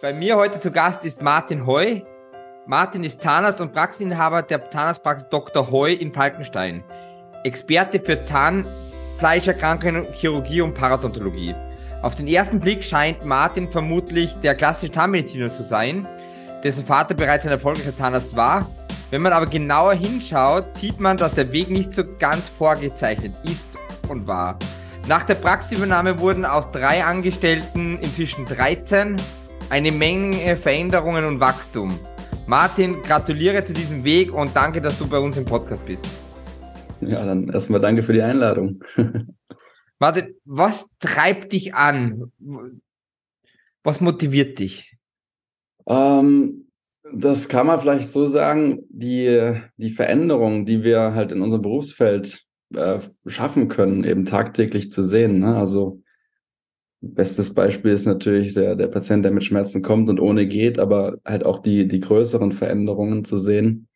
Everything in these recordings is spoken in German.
Bei mir heute zu Gast ist Martin Heu. Martin ist Zahnarzt und Praxisinhaber der Zahnarztpraxis Dr. Heu in Falkenstein. Experte für Zahnfleischerkrankungen, Chirurgie und Paradontologie. Auf den ersten Blick scheint Martin vermutlich der klassische Zahnmediziner zu sein, dessen Vater bereits ein erfolgreicher Zahnarzt war. Wenn man aber genauer hinschaut, sieht man, dass der Weg nicht so ganz vorgezeichnet ist und war. Nach der Praxisübernahme wurden aus drei Angestellten inzwischen 13 eine Menge Veränderungen und Wachstum. Martin, gratuliere zu diesem Weg und danke, dass du bei uns im Podcast bist. Ja, dann erstmal danke für die Einladung. Warte, was treibt dich an? Was motiviert dich? Ähm, das kann man vielleicht so sagen, die, die Veränderungen, die wir halt in unserem Berufsfeld äh, schaffen können, eben tagtäglich zu sehen. Ne? Also bestes Beispiel ist natürlich der, der Patient, der mit Schmerzen kommt und ohne geht, aber halt auch die, die größeren Veränderungen zu sehen,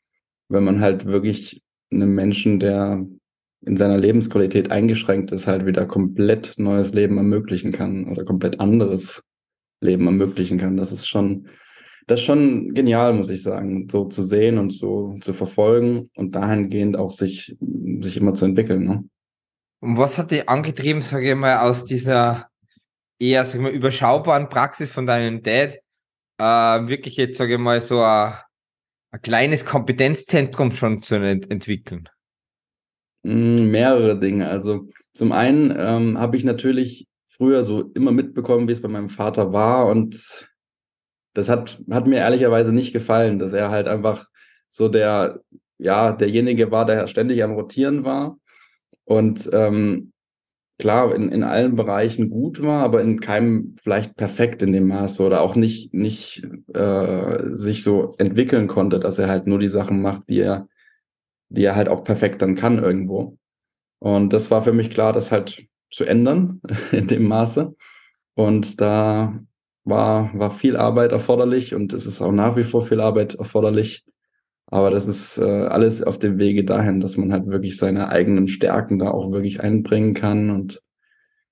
wenn man halt wirklich einem Menschen, der in seiner Lebensqualität eingeschränkt ist, halt wieder komplett neues Leben ermöglichen kann oder komplett anderes Leben ermöglichen kann. Das ist schon, das ist schon genial, muss ich sagen, so zu sehen und so zu verfolgen und dahingehend auch sich, sich immer zu entwickeln. Ne? Und was hat dich angetrieben, sage ich mal, aus dieser eher, sag ich mal, überschaubaren Praxis von deinem Dad, äh, wirklich jetzt, sage ich mal, so ein, ein kleines Kompetenzzentrum schon zu ent entwickeln? Mm, mehrere Dinge. Also zum einen ähm, habe ich natürlich früher so immer mitbekommen, wie es bei meinem Vater war und das hat, hat mir ehrlicherweise nicht gefallen, dass er halt einfach so der, ja, derjenige war, der ständig am Rotieren war und ähm, klar in, in allen Bereichen gut war, aber in keinem vielleicht perfekt in dem Maße oder auch nicht, nicht äh, sich so entwickeln konnte, dass er halt nur die Sachen macht, die er, die er halt auch perfekt dann kann irgendwo. Und das war für mich klar, das halt zu ändern in dem Maße. Und da war, war viel Arbeit erforderlich und es ist auch nach wie vor viel Arbeit erforderlich. Aber das ist äh, alles auf dem Wege dahin, dass man halt wirklich seine eigenen Stärken da auch wirklich einbringen kann. Und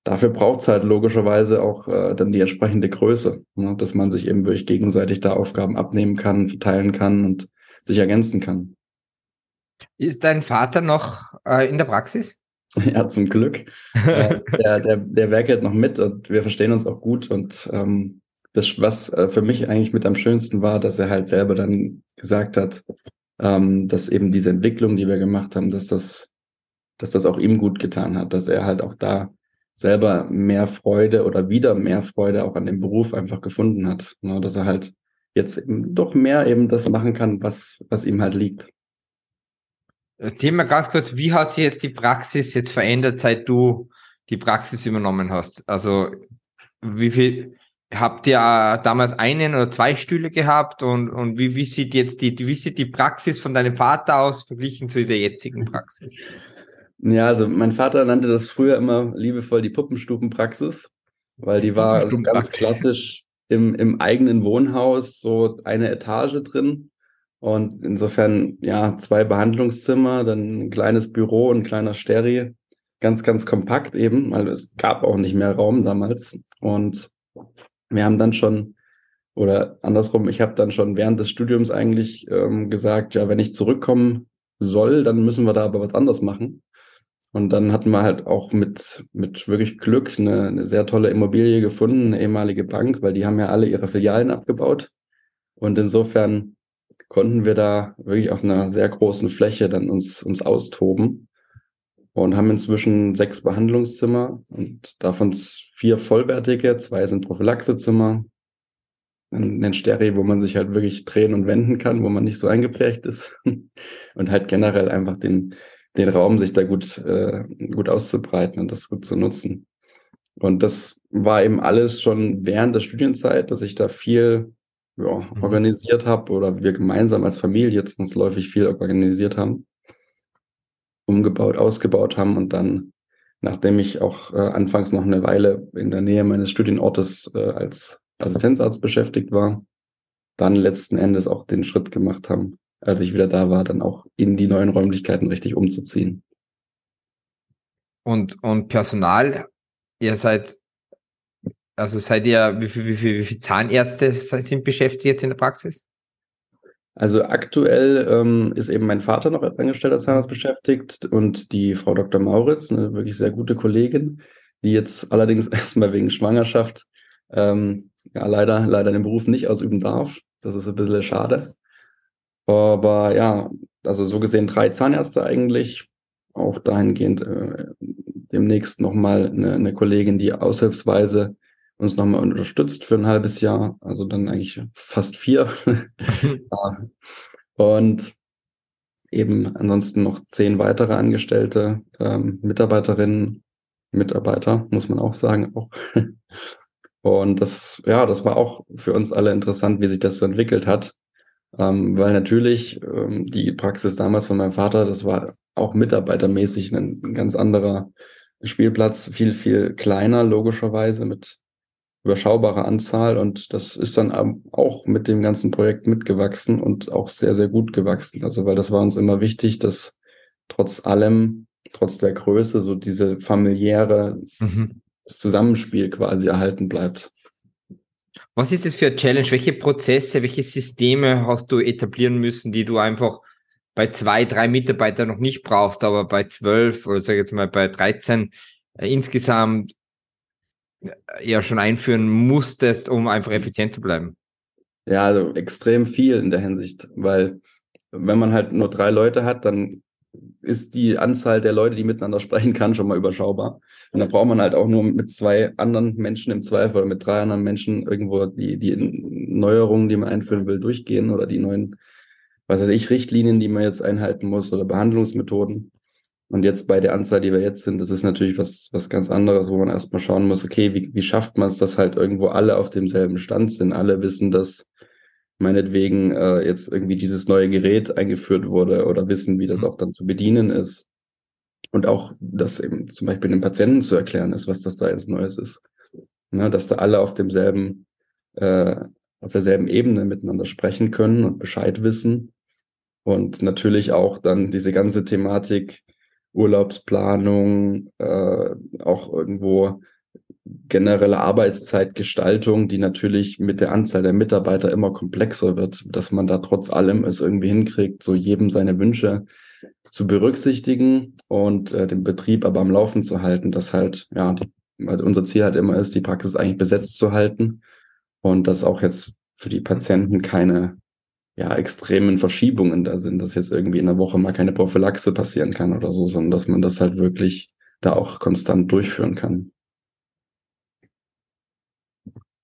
dafür braucht es halt logischerweise auch äh, dann die entsprechende Größe, ne? dass man sich eben wirklich gegenseitig da Aufgaben abnehmen kann, verteilen kann und sich ergänzen kann. Ist dein Vater noch äh, in der Praxis? Ja, zum Glück. äh, der, der, der werkelt noch mit und wir verstehen uns auch gut. Und ähm, das, was äh, für mich eigentlich mit am schönsten war, dass er halt selber dann gesagt hat, ähm, dass eben diese Entwicklung, die wir gemacht haben, dass das, dass das auch ihm gut getan hat, dass er halt auch da selber mehr Freude oder wieder mehr Freude auch an dem Beruf einfach gefunden hat. Ne? Dass er halt jetzt doch mehr eben das machen kann, was, was ihm halt liegt. Erzähl mal ganz kurz, wie hat sich jetzt die Praxis jetzt verändert, seit du die Praxis übernommen hast? Also wie viel, habt ihr damals einen oder zwei Stühle gehabt und, und wie, wie sieht jetzt die, wie sieht die Praxis von deinem Vater aus verglichen zu der jetzigen Praxis? Ja, also mein Vater nannte das früher immer liebevoll die Puppenstubenpraxis, weil die war also ganz klassisch im, im eigenen Wohnhaus, so eine Etage drin. Und insofern, ja, zwei Behandlungszimmer, dann ein kleines Büro, ein kleiner Steri. Ganz, ganz kompakt eben, weil es gab auch nicht mehr Raum damals. Und wir haben dann schon, oder andersrum, ich habe dann schon während des Studiums eigentlich ähm, gesagt, ja, wenn ich zurückkommen soll, dann müssen wir da aber was anderes machen. Und dann hatten wir halt auch mit, mit wirklich Glück eine, eine sehr tolle Immobilie gefunden, eine ehemalige Bank, weil die haben ja alle ihre Filialen abgebaut. Und insofern konnten wir da wirklich auf einer sehr großen Fläche dann uns, uns austoben und haben inzwischen sechs Behandlungszimmer und davon vier vollwertige, zwei sind Prophylaxezimmer, ein Steri, wo man sich halt wirklich drehen und wenden kann, wo man nicht so eingeprägt ist und halt generell einfach den, den Raum sich da gut, äh, gut auszubreiten und das gut zu nutzen. Und das war eben alles schon während der Studienzeit, dass ich da viel ja, mhm. organisiert habe oder wir gemeinsam als Familie zwangsläufig viel organisiert haben umgebaut, ausgebaut haben und dann, nachdem ich auch äh, anfangs noch eine Weile in der Nähe meines Studienortes äh, als Assistenzarzt beschäftigt war, dann letzten Endes auch den Schritt gemacht haben, als ich wieder da war, dann auch in die neuen Räumlichkeiten richtig umzuziehen. Und, und Personal, ihr seid, Also seid ihr, wie viele wie viel, wie viel Zahnärzte sind beschäftigt jetzt in der Praxis? Also aktuell ähm, ist eben mein Vater noch als angestellter Zahnarzt beschäftigt und die Frau Dr. Mauritz, eine wirklich sehr gute Kollegin, die jetzt allerdings erstmal wegen Schwangerschaft ähm, ja leider, leider den Beruf nicht ausüben darf. Das ist ein bisschen schade. Aber ja, also so gesehen drei Zahnärzte eigentlich. Auch dahingehend äh, demnächst nochmal eine, eine Kollegin, die aushilfsweise uns nochmal unterstützt für ein halbes Jahr. Also dann eigentlich fast vier. Und eben ansonsten noch zehn weitere Angestellte, ähm, Mitarbeiterinnen, Mitarbeiter, muss man auch sagen. Auch. Und das, ja, das war auch für uns alle interessant, wie sich das so entwickelt hat. Ähm, weil natürlich ähm, die Praxis damals von meinem Vater, das war auch mitarbeitermäßig ein, ein ganz anderer Spielplatz, viel, viel kleiner, logischerweise, mit überschaubarer Anzahl. Und das ist dann auch mit dem ganzen Projekt mitgewachsen und auch sehr, sehr gut gewachsen. Also, weil das war uns immer wichtig, dass trotz allem, trotz der Größe, so diese familiäre mhm. Zusammenspiel quasi erhalten bleibt. Was ist das für eine Challenge? Welche Prozesse, welche Systeme hast du etablieren müssen, die du einfach bei zwei, drei Mitarbeitern noch nicht brauchst, aber bei zwölf oder sag ich jetzt mal bei 13 äh, insgesamt ja schon einführen musstest, um einfach effizient zu bleiben? Ja, also extrem viel in der Hinsicht, weil wenn man halt nur drei Leute hat, dann ist die Anzahl der Leute, die miteinander sprechen kann, schon mal überschaubar. Und da braucht man halt auch nur mit zwei anderen Menschen im Zweifel oder mit drei anderen Menschen irgendwo die, die Neuerungen, die man einführen will, durchgehen oder die neuen, was weiß ich, Richtlinien, die man jetzt einhalten muss oder Behandlungsmethoden. Und jetzt bei der Anzahl, die wir jetzt sind, das ist natürlich was, was ganz anderes, wo man erstmal schauen muss, okay, wie, wie schafft man es, dass halt irgendwo alle auf demselben Stand sind, alle wissen, dass meinetwegen äh, jetzt irgendwie dieses neue Gerät eingeführt wurde oder wissen, wie das mhm. auch dann zu bedienen ist. Und auch das eben zum Beispiel den Patienten zu erklären ist, was das da jetzt Neues ist. Ne, dass da alle auf demselben, äh, auf derselben Ebene miteinander sprechen können und Bescheid wissen. Und natürlich auch dann diese ganze Thematik Urlaubsplanung, äh, auch irgendwo generelle Arbeitszeitgestaltung, die natürlich mit der Anzahl der Mitarbeiter immer komplexer wird, dass man da trotz allem es irgendwie hinkriegt, so jedem seine Wünsche zu berücksichtigen und äh, den Betrieb aber am Laufen zu halten, dass halt, ja, also unser Ziel halt immer ist, die Praxis eigentlich besetzt zu halten und dass auch jetzt für die Patienten keine ja, extremen Verschiebungen da sind, dass jetzt irgendwie in der Woche mal keine Prophylaxe passieren kann oder so, sondern dass man das halt wirklich da auch konstant durchführen kann.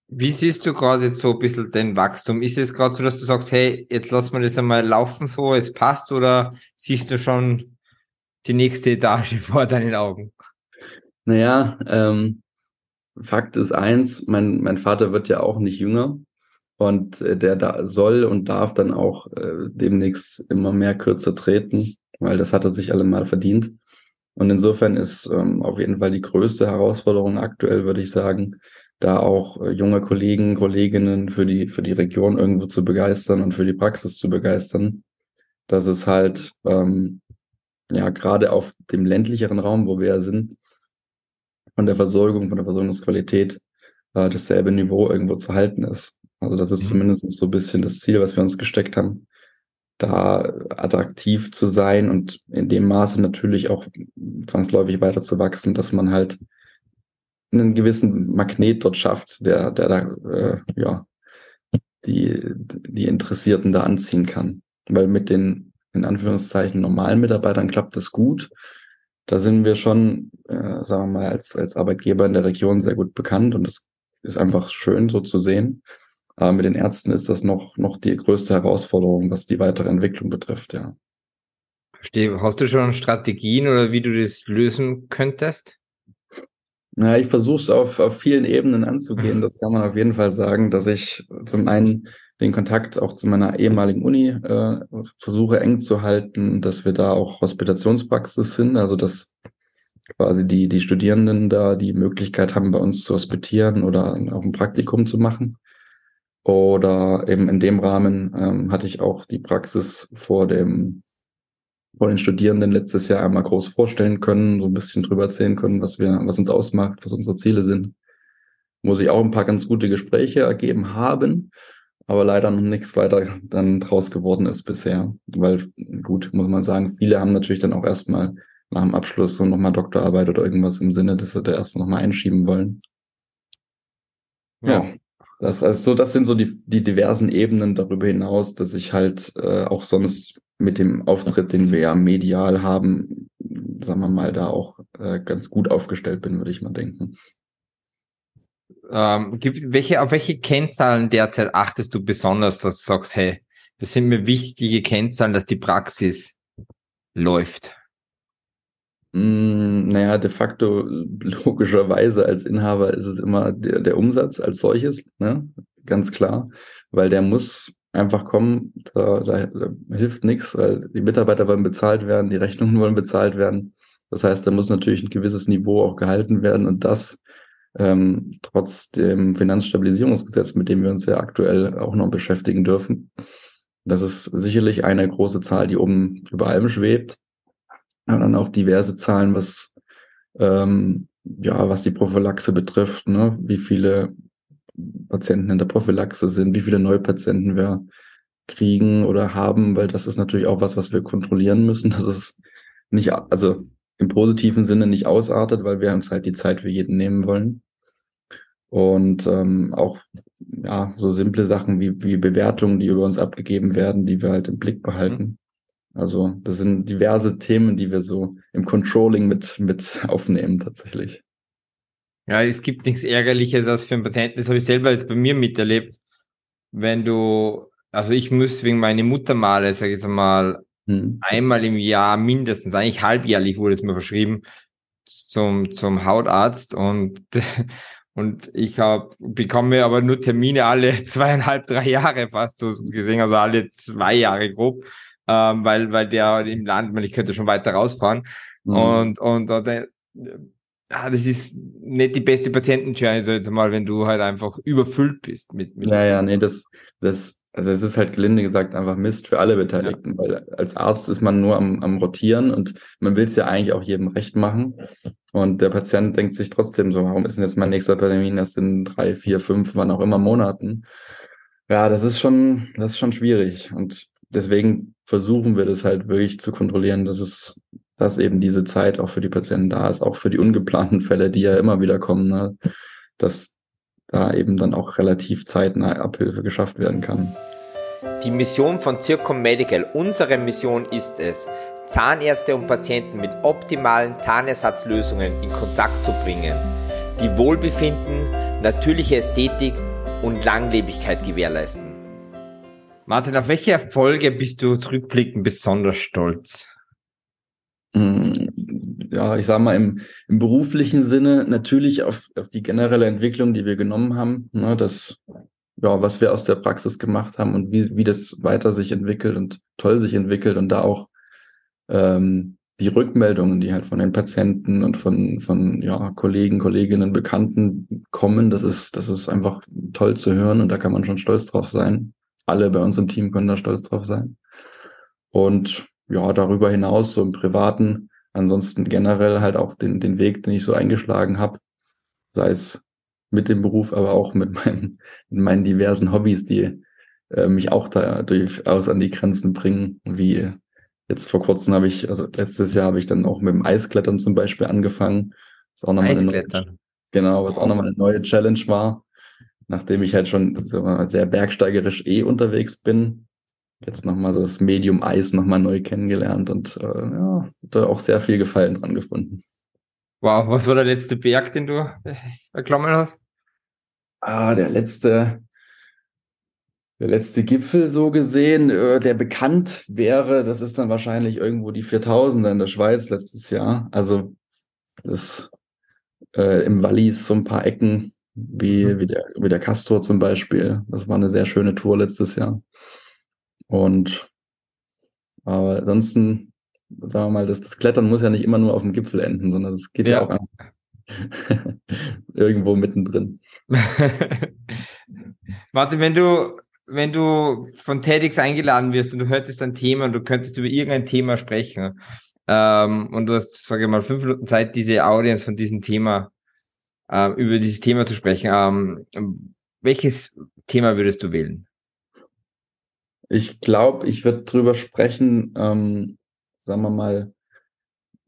Wie siehst du gerade jetzt so ein bisschen den Wachstum? Ist es gerade so, dass du sagst, hey, jetzt lass mal das einmal laufen so, es passt, oder siehst du schon die nächste Etage vor deinen Augen? Naja, ähm, Fakt ist eins, mein, mein Vater wird ja auch nicht jünger und äh, der da soll und darf dann auch äh, demnächst immer mehr kürzer treten, weil das hat er sich allemal verdient. Und insofern ist ähm, auf jeden Fall die größte Herausforderung aktuell, würde ich sagen, da auch äh, junge Kollegen, Kolleginnen für die, für die Region irgendwo zu begeistern und für die Praxis zu begeistern. Dass es halt, ähm, ja, gerade auf dem ländlicheren Raum, wo wir ja sind, von der Versorgung, von der Versorgungsqualität äh, dasselbe Niveau irgendwo zu halten ist. Also das ist mhm. zumindest so ein bisschen das Ziel, was wir uns gesteckt haben, da attraktiv zu sein und in dem Maße natürlich auch zwangsläufig weiter zu wachsen, dass man halt einen gewissen Magnet dort schafft, der, der da, äh, ja, die, die Interessierten da anziehen kann. Weil mit den, in Anführungszeichen, normalen Mitarbeitern klappt das gut. Da sind wir schon, äh, sagen wir mal, als, als Arbeitgeber in der Region sehr gut bekannt und es ist einfach schön, so zu sehen. Aber mit den Ärzten ist das noch, noch die größte Herausforderung, was die weitere Entwicklung betrifft, ja. Verstehe. Hast du schon Strategien oder wie du das lösen könntest? Na, ich versuche es auf, auf vielen Ebenen anzugehen. Mhm. Das kann man auf jeden Fall sagen, dass ich zum einen den Kontakt auch zu meiner ehemaligen Uni äh, versuche eng zu halten, dass wir da auch Hospitationspraxis sind, also dass quasi die, die Studierenden da die Möglichkeit haben, bei uns zu hospitieren oder auch ein Praktikum zu machen. Oder eben in dem Rahmen ähm, hatte ich auch die Praxis vor dem vor den Studierenden letztes Jahr einmal groß vorstellen können, so ein bisschen drüber erzählen können, was wir, was uns ausmacht, was unsere Ziele sind. wo sich auch ein paar ganz gute Gespräche ergeben haben, aber leider noch nichts weiter dann draus geworden ist bisher. Weil, gut, muss man sagen, viele haben natürlich dann auch erstmal nach dem Abschluss so nochmal Doktorarbeit oder irgendwas im Sinne, dass sie da erst nochmal einschieben wollen. Ja. ja. Das, also, das sind so die, die diversen Ebenen darüber hinaus, dass ich halt äh, auch sonst mit dem Auftritt, den wir ja medial haben, sagen wir mal, da auch äh, ganz gut aufgestellt bin, würde ich mal denken. Ähm, gibt, welche, auf welche Kennzahlen derzeit achtest du besonders, dass du sagst, hey, das sind mir wichtige Kennzahlen, dass die Praxis läuft? Mm, naja, de facto logischerweise als Inhaber ist es immer der, der Umsatz als solches, ne? ganz klar, weil der muss einfach kommen, da, da, da hilft nichts, weil die Mitarbeiter wollen bezahlt werden, die Rechnungen wollen bezahlt werden. Das heißt, da muss natürlich ein gewisses Niveau auch gehalten werden und das ähm, trotz dem Finanzstabilisierungsgesetz, mit dem wir uns ja aktuell auch noch beschäftigen dürfen. Das ist sicherlich eine große Zahl, die oben über allem schwebt. Und dann auch diverse Zahlen, was ähm, ja, was die Prophylaxe betrifft, ne? wie viele Patienten in der Prophylaxe sind, wie viele Neupatienten wir kriegen oder haben, weil das ist natürlich auch was, was wir kontrollieren müssen, dass es nicht, also im positiven Sinne nicht ausartet, weil wir uns halt die Zeit für jeden nehmen wollen. Und ähm, auch ja, so simple Sachen wie, wie Bewertungen, die über uns abgegeben werden, die wir halt im Blick behalten. Also das sind diverse Themen, die wir so im Controlling mit, mit aufnehmen tatsächlich. Ja, es gibt nichts Ärgerliches als für einen Patienten. Das habe ich selber jetzt bei mir miterlebt. Wenn du, also ich muss wegen meiner Muttermale, sage ich jetzt mal, hm. einmal im Jahr mindestens, eigentlich halbjährlich wurde es mir verschrieben, zum, zum Hautarzt und Und ich hab, bekomme aber nur Termine alle zweieinhalb, drei Jahre fast so gesehen, also alle zwei Jahre grob, ähm, weil, weil der im Land, weil ich könnte schon weiter rausfahren. Mhm. Und, und, und äh, ja, das ist nicht die beste Patientenjourney, so jetzt mal, wenn du halt einfach überfüllt bist mit, mit Ja, ja, nee, das, das, also es ist halt gelinde gesagt einfach Mist für alle Beteiligten, ja. weil als Arzt ist man nur am, am Rotieren und man will es ja eigentlich auch jedem recht machen. Und der Patient denkt sich trotzdem so, warum ist denn jetzt mein nächster Termin erst in drei, vier, fünf, wann auch immer Monaten? Ja, das ist schon, das ist schon schwierig. Und deswegen versuchen wir das halt wirklich zu kontrollieren, dass es, dass eben diese Zeit auch für die Patienten da ist, auch für die ungeplanten Fälle, die ja immer wieder kommen, ne? dass da eben dann auch relativ zeitnah Abhilfe geschafft werden kann. Die Mission von Circom Medical, unsere Mission ist es, Zahnärzte und Patienten mit optimalen Zahnersatzlösungen in Kontakt zu bringen, die Wohlbefinden, natürliche Ästhetik und Langlebigkeit gewährleisten. Martin, auf welche Erfolge bist du rückblickend besonders stolz? Hm, ja, ich sag mal, im, im beruflichen Sinne natürlich auf, auf die generelle Entwicklung, die wir genommen haben, ne, das, ja, was wir aus der Praxis gemacht haben und wie, wie das weiter sich entwickelt und toll sich entwickelt und da auch ähm, die Rückmeldungen, die halt von den Patienten und von, von ja, Kollegen, Kolleginnen, Bekannten kommen, das ist, das ist einfach toll zu hören und da kann man schon stolz drauf sein. Alle bei uns im Team können da stolz drauf sein. Und ja, darüber hinaus, so im Privaten, ansonsten generell halt auch den, den Weg, den ich so eingeschlagen habe, sei es mit dem Beruf, aber auch mit meinen, mit meinen diversen Hobbys, die äh, mich auch da durchaus an die Grenzen bringen, wie Jetzt vor kurzem habe ich, also letztes Jahr habe ich dann auch mit dem Eisklettern zum Beispiel angefangen. Was auch nochmal eine neue, genau, was auch nochmal eine neue Challenge war, nachdem ich halt schon sehr bergsteigerisch eh unterwegs bin. Jetzt nochmal so das Medium Eis nochmal neu kennengelernt und äh, ja, da auch sehr viel Gefallen dran gefunden. Wow, was war der letzte Berg, den du erklommen hast? Ah, der letzte, der letzte Gipfel so gesehen, äh, der bekannt wäre, das ist dann wahrscheinlich irgendwo die 4000er in der Schweiz letztes Jahr. Also das äh, im Wallis so ein paar Ecken, wie, mhm. wie, der, wie der Castor zum Beispiel. Das war eine sehr schöne Tour letztes Jahr. Und aber ansonsten, sagen wir mal, das, das Klettern muss ja nicht immer nur auf dem Gipfel enden, sondern es geht ja, ja auch irgendwo mittendrin. Warte, wenn du wenn du von TEDx eingeladen wirst und du hörtest ein Thema und du könntest über irgendein Thema sprechen ähm, und du hast, sage ich mal, fünf Minuten Zeit, diese Audience von diesem Thema äh, über dieses Thema zu sprechen. Ähm, welches Thema würdest du wählen? Ich glaube, ich würde drüber sprechen, ähm, sagen wir mal,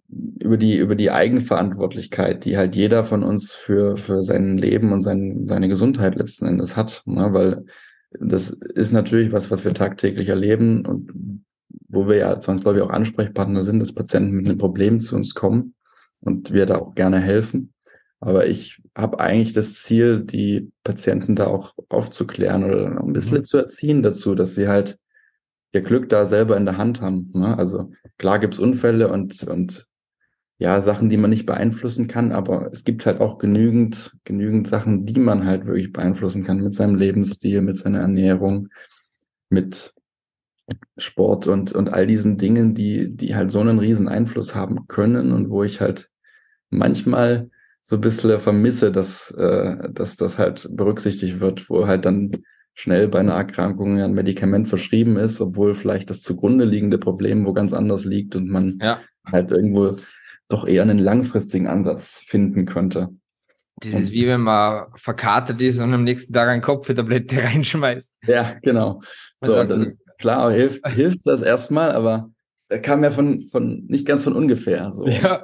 über die, über die Eigenverantwortlichkeit, die halt jeder von uns für, für sein Leben und sein, seine Gesundheit letzten Endes hat. Ne? Weil das ist natürlich was, was wir tagtäglich erleben und wo wir ja zwangsläufig auch Ansprechpartner sind, dass Patienten mit einem Problem zu uns kommen und wir da auch gerne helfen. Aber ich habe eigentlich das Ziel, die Patienten da auch aufzuklären oder ein bisschen mhm. zu erziehen dazu, dass sie halt ihr Glück da selber in der Hand haben. Ne? Also klar gibt's Unfälle und, und ja, Sachen, die man nicht beeinflussen kann, aber es gibt halt auch genügend, genügend Sachen, die man halt wirklich beeinflussen kann mit seinem Lebensstil, mit seiner Ernährung, mit Sport und, und all diesen Dingen, die, die halt so einen riesen Einfluss haben können und wo ich halt manchmal so ein bisschen vermisse, dass, äh, dass das halt berücksichtigt wird, wo halt dann schnell bei einer Erkrankung ein Medikament verschrieben ist, obwohl vielleicht das zugrunde liegende Problem wo ganz anders liegt und man ja. halt irgendwo doch eher einen langfristigen Ansatz finden könnte. Das ist wie wenn man verkatert ist und am nächsten Tag eine Kopftablette reinschmeißt. Ja, genau. So, also, dann, klar, hilft, hilft das erstmal, aber er kam ja von, von nicht ganz von ungefähr. So. Ja,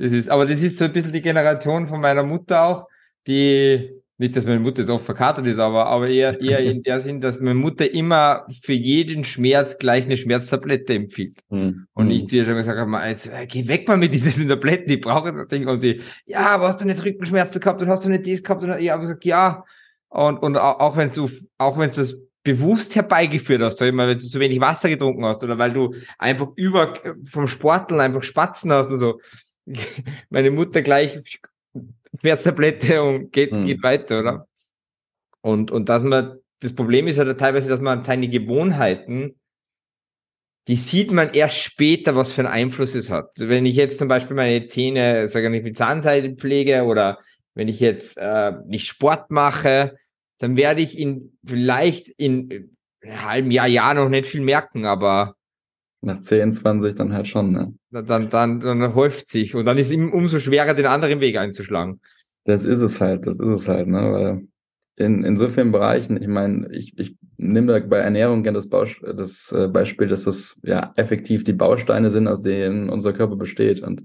das ist, aber das ist so ein bisschen die Generation von meiner Mutter auch, die nicht, dass meine Mutter jetzt oft verkatert ist, aber, aber eher, eher in der Sinn, dass meine Mutter immer für jeden Schmerz gleich eine Schmerztablette empfiehlt. Mhm. Und ich dir schon gesagt habe, jetzt, äh, geh weg mal mit diesen Tabletten, die brauche das Ding. Und sie, ja, aber hast du nicht Rückenschmerzen gehabt und hast du nicht dies gehabt? Und ich habe gesagt, ja. Und, und auch wenn du, auch wenn du das bewusst herbeigeführt hast, sag ich mal, weil du zu wenig Wasser getrunken hast oder weil du einfach über vom Sporteln einfach Spatzen hast und so. Meine Mutter gleich Schmerztablette und geht, mhm. geht weiter, oder? Und, und dass man, das Problem ist ja teilweise, dass man seine Gewohnheiten, die sieht man erst später, was für einen Einfluss es hat. Wenn ich jetzt zum Beispiel meine Zähne, sage ich mit Zahnseide pflege oder wenn ich jetzt äh, nicht Sport mache, dann werde ich in vielleicht in einem halben Jahr, Jahr noch nicht viel merken, aber nach 10, 20 dann halt schon, ne? Dann, dann, dann häuft sich und dann ist es ihm umso schwerer, den anderen Weg einzuschlagen. Das ist es halt, das ist es halt, ne? Weil in, in so vielen Bereichen, ich meine, ich, ich nehme da bei Ernährung gerne das, Baus das äh, Beispiel, dass das ja effektiv die Bausteine sind, aus denen unser Körper besteht. Und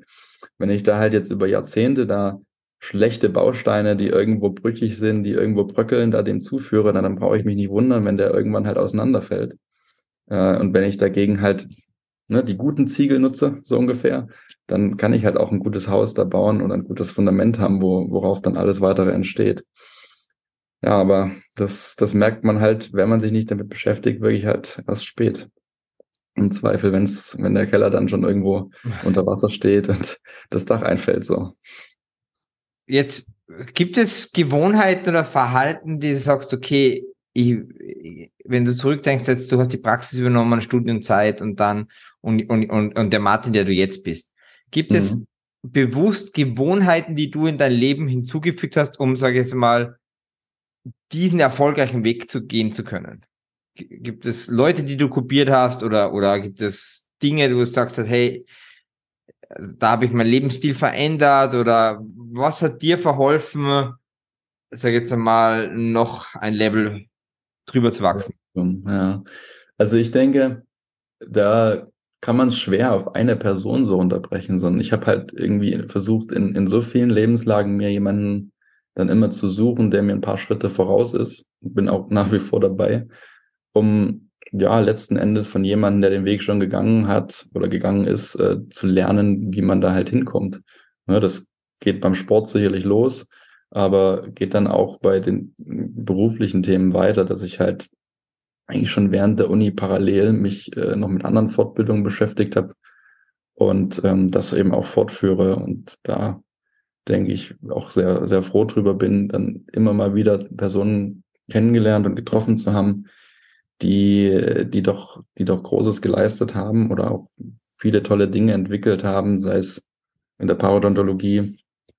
wenn ich da halt jetzt über Jahrzehnte da schlechte Bausteine, die irgendwo brüchig sind, die irgendwo bröckeln, da dem zuführe, dann, dann brauche ich mich nicht wundern, wenn der irgendwann halt auseinanderfällt. Äh, und wenn ich dagegen halt ne, die guten Ziegel nutze, so ungefähr, dann kann ich halt auch ein gutes Haus da bauen und ein gutes Fundament haben, wo, worauf dann alles weitere entsteht. Ja, aber das, das merkt man halt, wenn man sich nicht damit beschäftigt, wirklich halt erst spät. Im Zweifel, wenn's, wenn der Keller dann schon irgendwo unter Wasser steht und das Dach einfällt, so. Jetzt gibt es Gewohnheiten oder Verhalten, die du sagst, okay, ich, wenn du zurückdenkst, jetzt du hast die Praxis übernommen, Studienzeit und dann und, und, und, und der Martin, der du jetzt bist. Gibt mhm. es bewusst Gewohnheiten, die du in dein Leben hinzugefügt hast, um, sage ich jetzt mal, diesen erfolgreichen Weg zu gehen zu können? Gibt es Leute, die du kopiert hast oder, oder gibt es Dinge, wo du sagst, hey, da habe ich meinen Lebensstil verändert oder was hat dir verholfen, sag ich jetzt einmal, noch ein Level drüber zu wachsen? Ja, also ich denke, da kann man es schwer auf eine Person so unterbrechen, sondern ich habe halt irgendwie versucht, in, in so vielen Lebenslagen mir jemanden dann immer zu suchen, der mir ein paar Schritte voraus ist. Bin auch nach wie vor dabei, um ja letzten Endes von jemandem, der den Weg schon gegangen hat oder gegangen ist, äh, zu lernen, wie man da halt hinkommt. Ja, das geht beim Sport sicherlich los, aber geht dann auch bei den beruflichen Themen weiter, dass ich halt eigentlich schon während der Uni parallel mich äh, noch mit anderen Fortbildungen beschäftigt habe und ähm, das eben auch fortführe. Und da denke ich auch sehr sehr froh drüber bin, dann immer mal wieder Personen kennengelernt und getroffen zu haben, die die doch die doch Großes geleistet haben oder auch viele tolle Dinge entwickelt haben, sei es in der Parodontologie,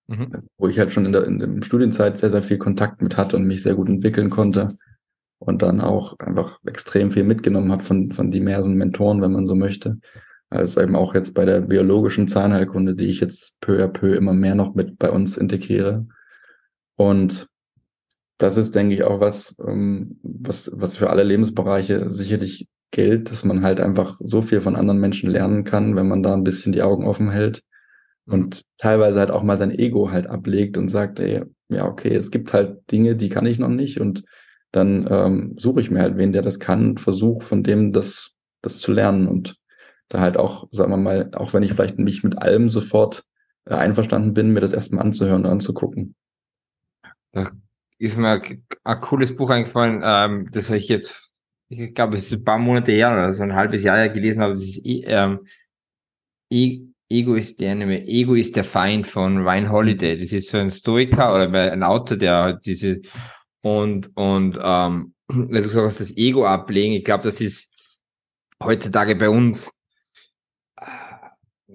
mhm. wo ich halt schon in der in der Studienzeit sehr sehr viel Kontakt mit hatte und mich sehr gut entwickeln konnte und dann auch einfach extrem viel mitgenommen habe von, von diversen Mentoren, wenn man so möchte. Als eben auch jetzt bei der biologischen Zahnheilkunde, die ich jetzt peu à peu immer mehr noch mit bei uns integriere. Und das ist, denke ich, auch was, ähm, was, was für alle Lebensbereiche sicherlich gilt, dass man halt einfach so viel von anderen Menschen lernen kann, wenn man da ein bisschen die Augen offen hält und teilweise halt auch mal sein Ego halt ablegt und sagt, ey, ja, okay, es gibt halt Dinge, die kann ich noch nicht und dann ähm, suche ich mir halt wen, der das kann und versuche von dem das, das zu lernen und da halt auch, sagen wir mal, auch wenn ich vielleicht nicht mit allem sofort äh, einverstanden bin, mir das erstmal anzuhören und anzugucken. Da ist mir ein cooles Buch eingefallen, ähm, das habe ich jetzt, ich glaube, es ist ein paar Monate her oder so ein halbes Jahr her gelesen, aber das ist ähm, Ego ist der Enemy, Ego ist der Feind von Ryan Holiday. Das ist so ein Stoiker oder ein Autor, der diese und und ähm, sagst, das Ego ablegen. Ich glaube, das ist heutzutage bei uns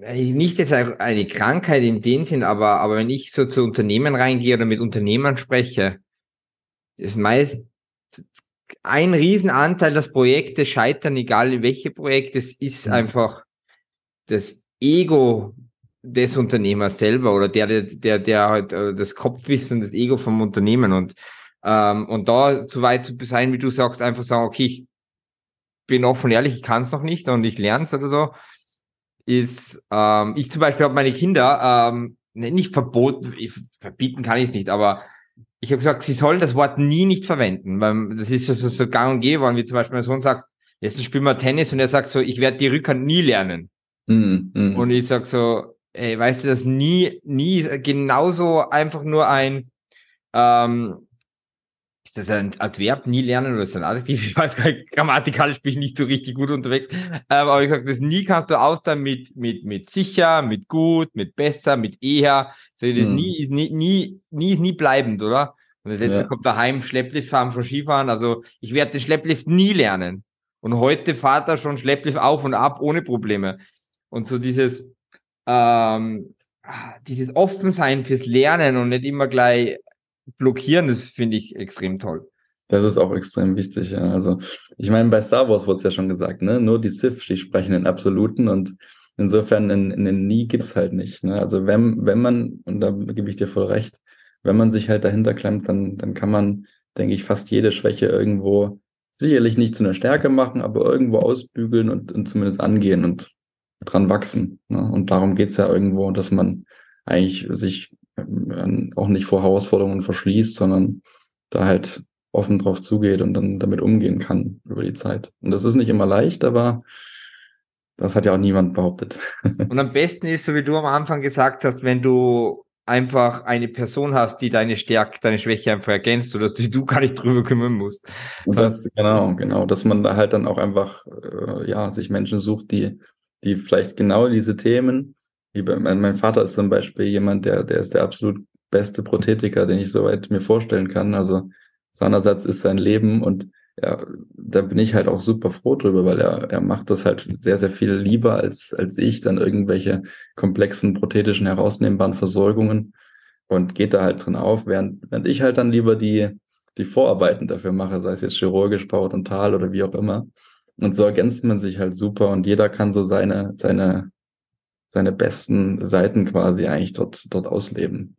äh, nicht jetzt eine Krankheit in dem Sinn, aber aber wenn ich so zu Unternehmen reingehe oder mit Unternehmern spreche, ist meist ein Riesenanteil, dass Projekte scheitern, egal in welche Projekte, es ist mhm. einfach das Ego des Unternehmers selber oder der, der, der, der halt äh, das Kopfwissen, das Ego vom Unternehmen und, ähm, und da zu weit zu sein, wie du sagst, einfach sagen, okay, ich bin offen ehrlich, ich kann es noch nicht und ich lerne es oder so, ist, ähm, ich zum Beispiel habe meine Kinder ähm, ne, nicht verboten, ich, verbieten kann ich es nicht, aber ich habe gesagt, sie sollen das Wort nie nicht verwenden, weil das ist so, so, so gang und gäbe, wie zum Beispiel mein Sohn sagt, jetzt spielen wir Tennis und er sagt so, ich werde die Rückhand nie lernen. Mhm, Und ich sag so, ey, weißt du, das nie, nie genauso einfach nur ein, ähm, ist das ein Adverb, nie lernen oder ist das ein Adjektiv? Ich weiß gar nicht, grammatikalisch bin ich nicht so richtig gut unterwegs. Ähm, aber ich sag, das nie kannst du austeilen mit, mit, mit sicher, mit gut, mit besser, mit eher. So, das mhm. nie ist nie, nie, nie ist nie bleibend, oder? Und das letzte ja. kommt daheim, Schlepplift fahren von Skifahren. Also ich werde den Schlepplift nie lernen. Und heute fahrt er schon Schlepplift auf und ab ohne Probleme. Und so dieses, ähm, dieses Offensein fürs Lernen und nicht immer gleich blockieren, das finde ich extrem toll. Das ist auch extrem wichtig, ja. Also, ich meine, bei Star Wars wurde es ja schon gesagt, ne? Nur die Sith, die sprechen in Absoluten und insofern in, in den Nie gibt's halt nicht. Ne? Also wenn, wenn man, und da gebe ich dir voll recht, wenn man sich halt dahinter klemmt, dann, dann kann man, denke ich, fast jede Schwäche irgendwo sicherlich nicht zu einer Stärke machen, aber irgendwo ausbügeln und, und zumindest angehen. Und dran wachsen. Ne? Und darum geht's ja irgendwo, dass man eigentlich sich äh, auch nicht vor Herausforderungen verschließt, sondern da halt offen drauf zugeht und dann damit umgehen kann über die Zeit. Und das ist nicht immer leicht, aber das hat ja auch niemand behauptet. Und am besten ist, so wie du am Anfang gesagt hast, wenn du einfach eine Person hast, die deine Stärke, deine Schwäche einfach ergänzt, sodass du, du gar nicht drüber kümmern musst. Das, genau, genau, dass man da halt dann auch einfach, äh, ja, sich Menschen sucht, die die vielleicht genau diese Themen, wie bei, mein, Vater ist zum Beispiel jemand, der, der ist der absolut beste Prothetiker, den ich soweit mir vorstellen kann. Also seinerseits ist sein Leben und ja, da bin ich halt auch super froh drüber, weil er, er macht das halt sehr, sehr viel lieber als, als ich, dann irgendwelche komplexen, prothetischen, herausnehmbaren Versorgungen und geht da halt drin auf, während, während ich halt dann lieber die, die Vorarbeiten dafür mache, sei es jetzt chirurgisch, parodontal oder wie auch immer. Und so ergänzt man sich halt super und jeder kann so seine, seine, seine besten Seiten quasi eigentlich dort, dort ausleben.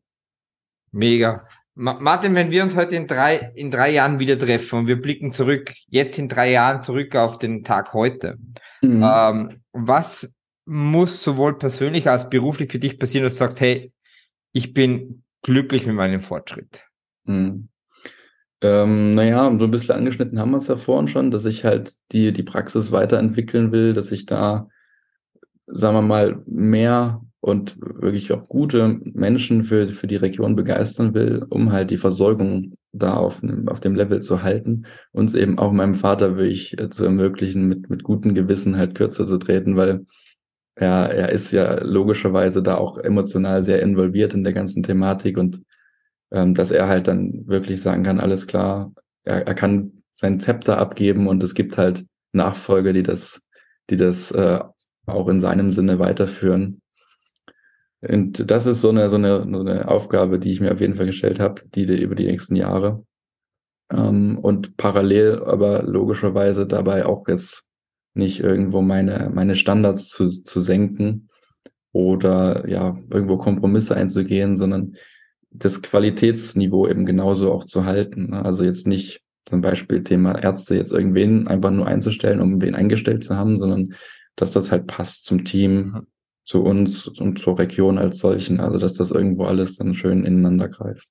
Mega. Martin, wenn wir uns heute in drei, in drei Jahren wieder treffen und wir blicken zurück, jetzt in drei Jahren zurück auf den Tag heute, mhm. ähm, was muss sowohl persönlich als beruflich für dich passieren, dass du sagst, hey, ich bin glücklich mit meinem Fortschritt? Mhm. Ähm, naja, so ein bisschen angeschnitten haben wir es ja vorhin schon, dass ich halt die, die Praxis weiterentwickeln will, dass ich da, sagen wir mal, mehr und wirklich auch gute Menschen für, für die Region begeistern will, um halt die Versorgung da auf, auf dem Level zu halten. Uns eben auch meinem Vater will ich äh, zu ermöglichen, mit, mit gutem Gewissen halt kürzer zu treten, weil er, er ist ja logischerweise da auch emotional sehr involviert in der ganzen Thematik und ähm, dass er halt dann wirklich sagen kann, alles klar, er, er kann sein Zepter abgeben und es gibt halt Nachfolger, die das, die das äh, auch in seinem Sinne weiterführen. Und das ist so eine, so eine, so eine Aufgabe, die ich mir auf jeden Fall gestellt habe, die, die über die nächsten Jahre. Ähm, und parallel aber logischerweise dabei auch jetzt nicht irgendwo meine, meine Standards zu, zu senken oder ja, irgendwo Kompromisse einzugehen, sondern das Qualitätsniveau eben genauso auch zu halten. Ne? Also jetzt nicht zum Beispiel Thema Ärzte jetzt irgendwen einfach nur einzustellen, um wen eingestellt zu haben, sondern dass das halt passt zum Team, mhm. zu uns und zur Region als solchen. Also dass das irgendwo alles dann schön ineinander greift.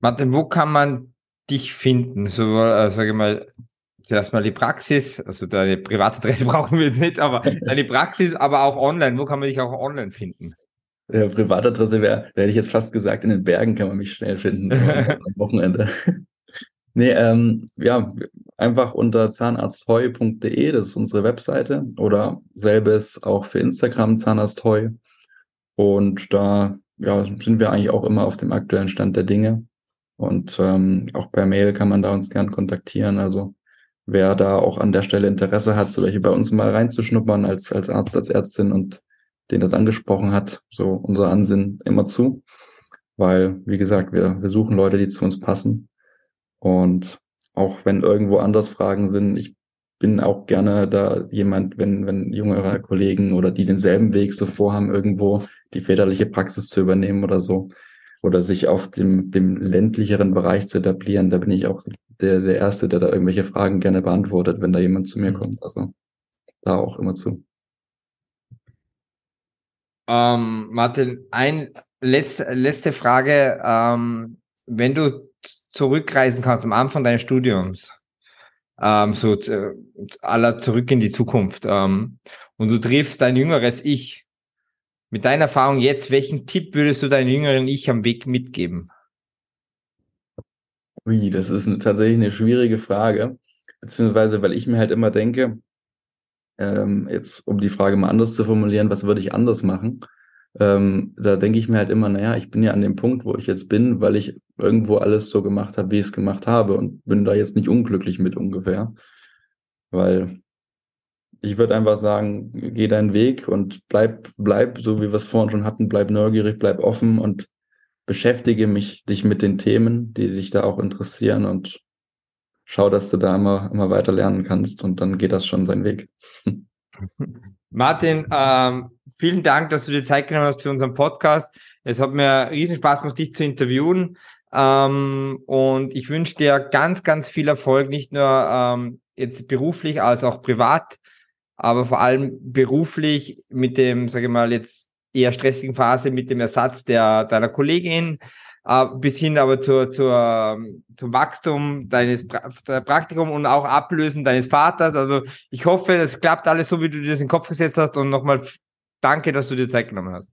Martin, wo kann man dich finden? So, äh, sage ich mal, zuerst mal die Praxis, also deine Privatadresse brauchen wir jetzt nicht, aber deine Praxis, aber auch online. Wo kann man dich auch online finden? Ja, Privatadresse wäre, da hätte ich jetzt fast gesagt, in den Bergen kann man mich schnell finden am Wochenende. nee, ähm, ja, einfach unter zahnarztheu.de, das ist unsere Webseite, oder selbes auch für Instagram Zahnarztheu. Und da ja, sind wir eigentlich auch immer auf dem aktuellen Stand der Dinge. Und ähm, auch per Mail kann man da uns gern kontaktieren. Also wer da auch an der Stelle Interesse hat, so welche bei uns mal reinzuschnuppern als, als Arzt, als Ärztin und den das angesprochen hat, so unser Ansinn immer zu. Weil, wie gesagt, wir, wir suchen Leute, die zu uns passen. Und auch wenn irgendwo anders Fragen sind, ich bin auch gerne da jemand, wenn, wenn jüngere Kollegen oder die denselben Weg so vorhaben, irgendwo die väterliche Praxis zu übernehmen oder so, oder sich auf dem, dem ländlicheren Bereich zu etablieren, da bin ich auch der, der Erste, der da irgendwelche Fragen gerne beantwortet, wenn da jemand zu mir mhm. kommt. Also da auch immer zu. Ähm, Martin, ein letzte, letzte Frage. Ähm, wenn du zurückreisen kannst am Anfang deines Studiums, ähm, so aller zurück in die Zukunft, ähm, und du triffst dein jüngeres Ich, mit deiner Erfahrung jetzt, welchen Tipp würdest du deinem jüngeren Ich am Weg mitgeben? Ui, das ist tatsächlich eine schwierige Frage, beziehungsweise weil ich mir halt immer denke, ähm, jetzt um die Frage mal anders zu formulieren, was würde ich anders machen? Ähm, da denke ich mir halt immer, naja, ich bin ja an dem Punkt, wo ich jetzt bin, weil ich irgendwo alles so gemacht habe, wie ich es gemacht habe und bin da jetzt nicht unglücklich mit ungefähr. Weil ich würde einfach sagen, geh deinen Weg und bleib, bleib, so wie wir es vorhin schon hatten, bleib neugierig, bleib offen und beschäftige mich dich mit den Themen, die dich da auch interessieren und schau, dass du da immer, immer weiter lernen kannst und dann geht das schon seinen Weg. Martin, ähm, vielen Dank, dass du dir Zeit genommen hast für unseren Podcast. Es hat mir riesen Spaß gemacht, dich zu interviewen. Ähm, und ich wünsche dir ganz, ganz viel Erfolg, nicht nur ähm, jetzt beruflich, als auch privat, aber vor allem beruflich mit dem, sage ich mal, jetzt eher stressigen Phase mit dem Ersatz der deiner Kollegin bis hin aber zur, zur, zum Wachstum deines pra Praktikum und auch Ablösen deines Vaters. Also ich hoffe, das klappt alles so, wie du dir das in den Kopf gesetzt hast und nochmal danke, dass du dir Zeit genommen hast.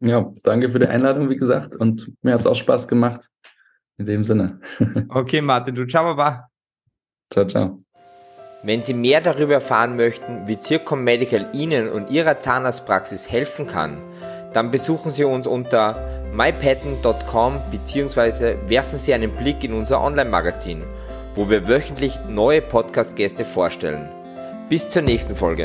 Ja, danke für die Einladung, wie gesagt, und mir hat es auch Spaß gemacht. In dem Sinne. okay, Martin, du ciao, Baba. Ciao, ciao. Wenn Sie mehr darüber erfahren möchten, wie Zircom Medical Ihnen und Ihrer Zahnarztpraxis helfen kann, dann besuchen Sie uns unter mypatent.com bzw. werfen Sie einen Blick in unser Online-Magazin, wo wir wöchentlich neue Podcast-Gäste vorstellen. Bis zur nächsten Folge.